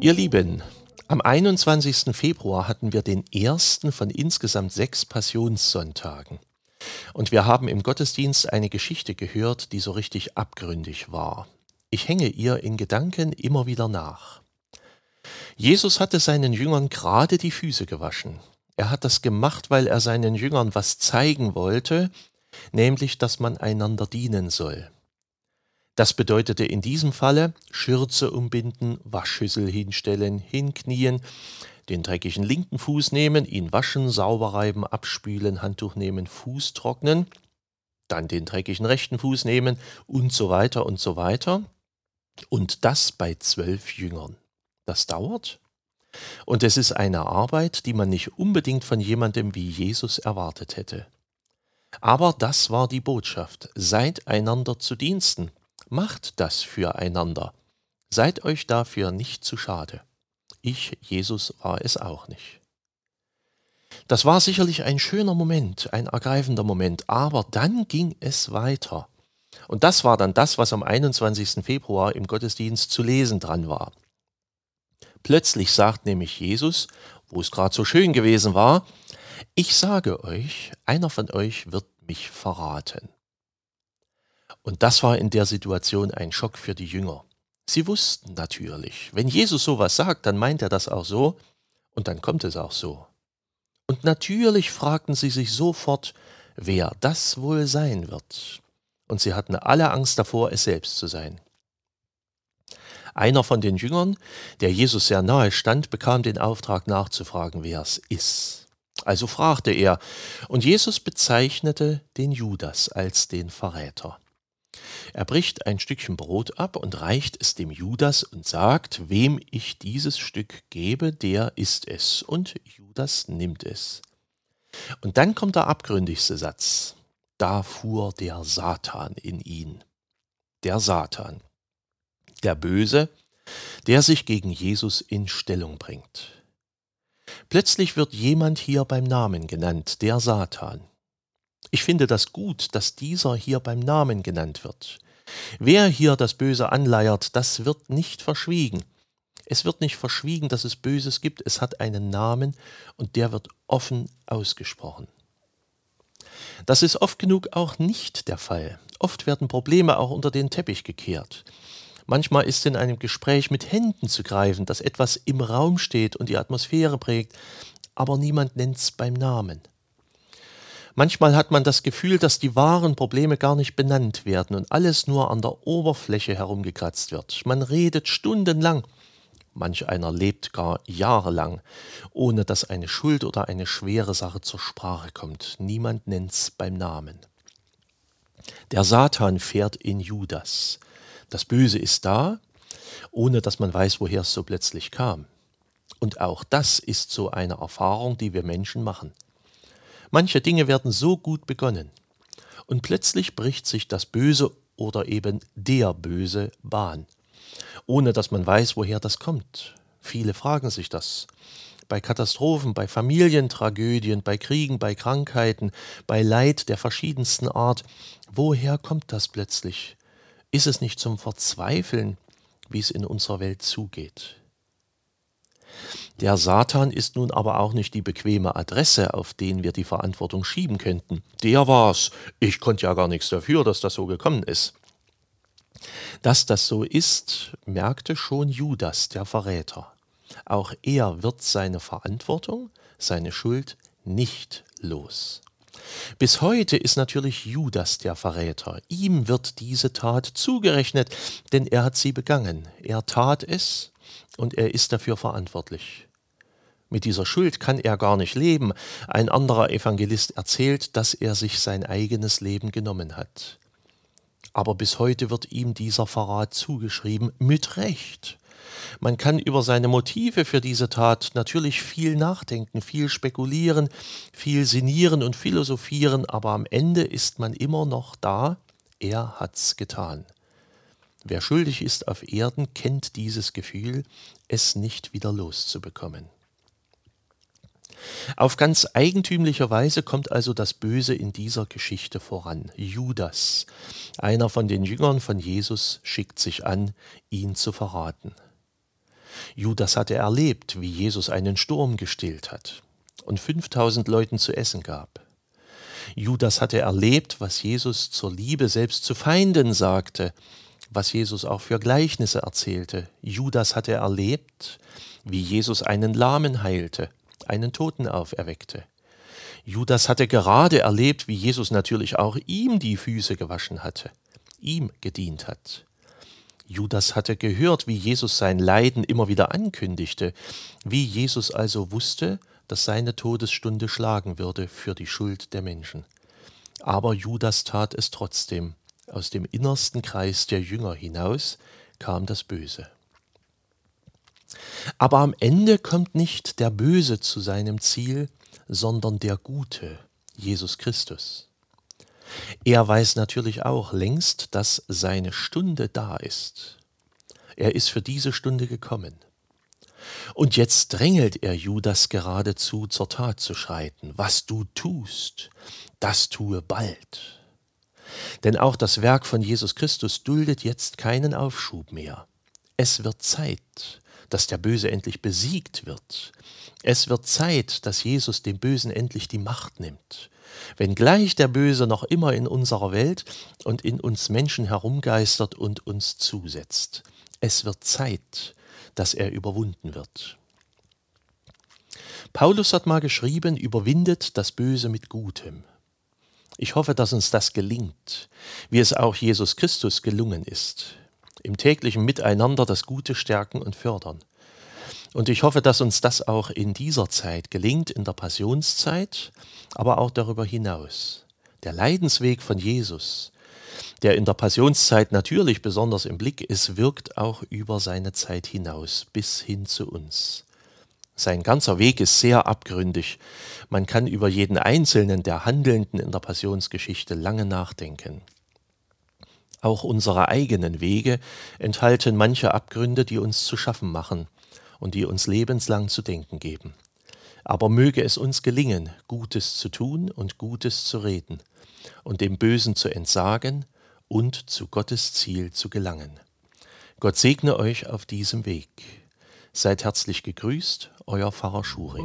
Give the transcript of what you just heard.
Ihr Lieben, am 21. Februar hatten wir den ersten von insgesamt sechs Passionssonntagen. Und wir haben im Gottesdienst eine Geschichte gehört, die so richtig abgründig war. Ich hänge ihr in Gedanken immer wieder nach. Jesus hatte seinen Jüngern gerade die Füße gewaschen. Er hat das gemacht, weil er seinen Jüngern was zeigen wollte, nämlich dass man einander dienen soll. Das bedeutete in diesem Falle Schürze umbinden, Waschschüssel hinstellen, hinknien, den dreckigen linken Fuß nehmen, ihn waschen, sauber reiben, abspülen, Handtuch nehmen, Fuß trocknen, dann den dreckigen rechten Fuß nehmen und so weiter und so weiter. Und das bei zwölf Jüngern. Das dauert. Und es ist eine Arbeit, die man nicht unbedingt von jemandem wie Jesus erwartet hätte. Aber das war die Botschaft. Seid einander zu Diensten. Macht das füreinander. Seid euch dafür nicht zu schade. Ich, Jesus, war es auch nicht. Das war sicherlich ein schöner Moment, ein ergreifender Moment, aber dann ging es weiter. Und das war dann das, was am 21. Februar im Gottesdienst zu lesen dran war. Plötzlich sagt nämlich Jesus, wo es gerade so schön gewesen war, ich sage euch, einer von euch wird mich verraten. Und das war in der Situation ein Schock für die Jünger. Sie wussten natürlich, wenn Jesus sowas sagt, dann meint er das auch so und dann kommt es auch so. Und natürlich fragten sie sich sofort, wer das wohl sein wird. Und sie hatten alle Angst davor, es selbst zu sein. Einer von den Jüngern, der Jesus sehr nahe stand, bekam den Auftrag nachzufragen, wer es ist. Also fragte er, und Jesus bezeichnete den Judas als den Verräter. Er bricht ein Stückchen Brot ab und reicht es dem Judas und sagt, wem ich dieses Stück gebe, der isst es. Und Judas nimmt es. Und dann kommt der abgründigste Satz. Da fuhr der Satan in ihn. Der Satan. Der Böse, der sich gegen Jesus in Stellung bringt. Plötzlich wird jemand hier beim Namen genannt, der Satan. Ich finde das gut, dass dieser hier beim Namen genannt wird. Wer hier das Böse anleiert, das wird nicht verschwiegen. Es wird nicht verschwiegen, dass es Böses gibt, es hat einen Namen und der wird offen ausgesprochen. Das ist oft genug auch nicht der Fall. Oft werden Probleme auch unter den Teppich gekehrt. Manchmal ist in einem Gespräch mit Händen zu greifen, dass etwas im Raum steht und die Atmosphäre prägt, aber niemand nennt es beim Namen. Manchmal hat man das Gefühl, dass die wahren Probleme gar nicht benannt werden und alles nur an der Oberfläche herumgekratzt wird. Man redet stundenlang, manch einer lebt gar jahrelang, ohne dass eine Schuld oder eine schwere Sache zur Sprache kommt. Niemand nennt's beim Namen. Der Satan fährt in Judas. Das Böse ist da, ohne dass man weiß, woher es so plötzlich kam. Und auch das ist so eine Erfahrung, die wir Menschen machen. Manche Dinge werden so gut begonnen und plötzlich bricht sich das Böse oder eben der Böse Bahn, ohne dass man weiß, woher das kommt. Viele fragen sich das. Bei Katastrophen, bei Familientragödien, bei Kriegen, bei Krankheiten, bei Leid der verschiedensten Art, woher kommt das plötzlich? Ist es nicht zum Verzweifeln, wie es in unserer Welt zugeht? Der Satan ist nun aber auch nicht die bequeme Adresse, auf den wir die Verantwortung schieben könnten. Der war's. Ich konnte ja gar nichts dafür, dass das so gekommen ist. Dass das so ist, merkte schon Judas, der Verräter. Auch er wird seine Verantwortung, seine Schuld nicht los. Bis heute ist natürlich Judas der Verräter. Ihm wird diese Tat zugerechnet, denn er hat sie begangen. Er tat es und er ist dafür verantwortlich. Mit dieser Schuld kann er gar nicht leben. Ein anderer Evangelist erzählt, dass er sich sein eigenes Leben genommen hat. Aber bis heute wird ihm dieser Verrat zugeschrieben, mit Recht. Man kann über seine Motive für diese Tat natürlich viel nachdenken, viel spekulieren, viel sinnieren und philosophieren, aber am Ende ist man immer noch da, er hat's getan. Wer schuldig ist auf Erden, kennt dieses Gefühl, es nicht wieder loszubekommen. Auf ganz eigentümliche Weise kommt also das Böse in dieser Geschichte voran. Judas, einer von den Jüngern von Jesus, schickt sich an, ihn zu verraten. Judas hatte erlebt, wie Jesus einen Sturm gestillt hat und 5000 Leuten zu essen gab. Judas hatte erlebt, was Jesus zur Liebe selbst zu Feinden sagte, was Jesus auch für Gleichnisse erzählte. Judas hatte erlebt, wie Jesus einen Lahmen heilte, einen Toten auferweckte. Judas hatte gerade erlebt, wie Jesus natürlich auch ihm die Füße gewaschen hatte, ihm gedient hat. Judas hatte gehört, wie Jesus sein Leiden immer wieder ankündigte, wie Jesus also wusste, dass seine Todesstunde schlagen würde für die Schuld der Menschen. Aber Judas tat es trotzdem. Aus dem innersten Kreis der Jünger hinaus kam das Böse. Aber am Ende kommt nicht der Böse zu seinem Ziel, sondern der Gute, Jesus Christus. Er weiß natürlich auch längst, dass seine Stunde da ist. Er ist für diese Stunde gekommen. Und jetzt drängelt er Judas geradezu zur Tat zu schreiten. Was du tust, das tue bald. Denn auch das Werk von Jesus Christus duldet jetzt keinen Aufschub mehr. Es wird Zeit, dass der Böse endlich besiegt wird. Es wird Zeit, dass Jesus dem Bösen endlich die Macht nimmt. Wenngleich der Böse noch immer in unserer Welt und in uns Menschen herumgeistert und uns zusetzt. Es wird Zeit, dass er überwunden wird. Paulus hat mal geschrieben, überwindet das Böse mit Gutem. Ich hoffe, dass uns das gelingt, wie es auch Jesus Christus gelungen ist, im täglichen Miteinander das Gute stärken und fördern. Und ich hoffe, dass uns das auch in dieser Zeit gelingt, in der Passionszeit, aber auch darüber hinaus. Der Leidensweg von Jesus, der in der Passionszeit natürlich besonders im Blick ist, wirkt auch über seine Zeit hinaus bis hin zu uns. Sein ganzer Weg ist sehr abgründig. Man kann über jeden einzelnen der Handelnden in der Passionsgeschichte lange nachdenken. Auch unsere eigenen Wege enthalten manche Abgründe, die uns zu schaffen machen und die uns lebenslang zu denken geben. Aber möge es uns gelingen, Gutes zu tun und Gutes zu reden und dem Bösen zu entsagen und zu Gottes Ziel zu gelangen. Gott segne euch auf diesem Weg. Seid herzlich gegrüßt, euer Pfarrer Schurig.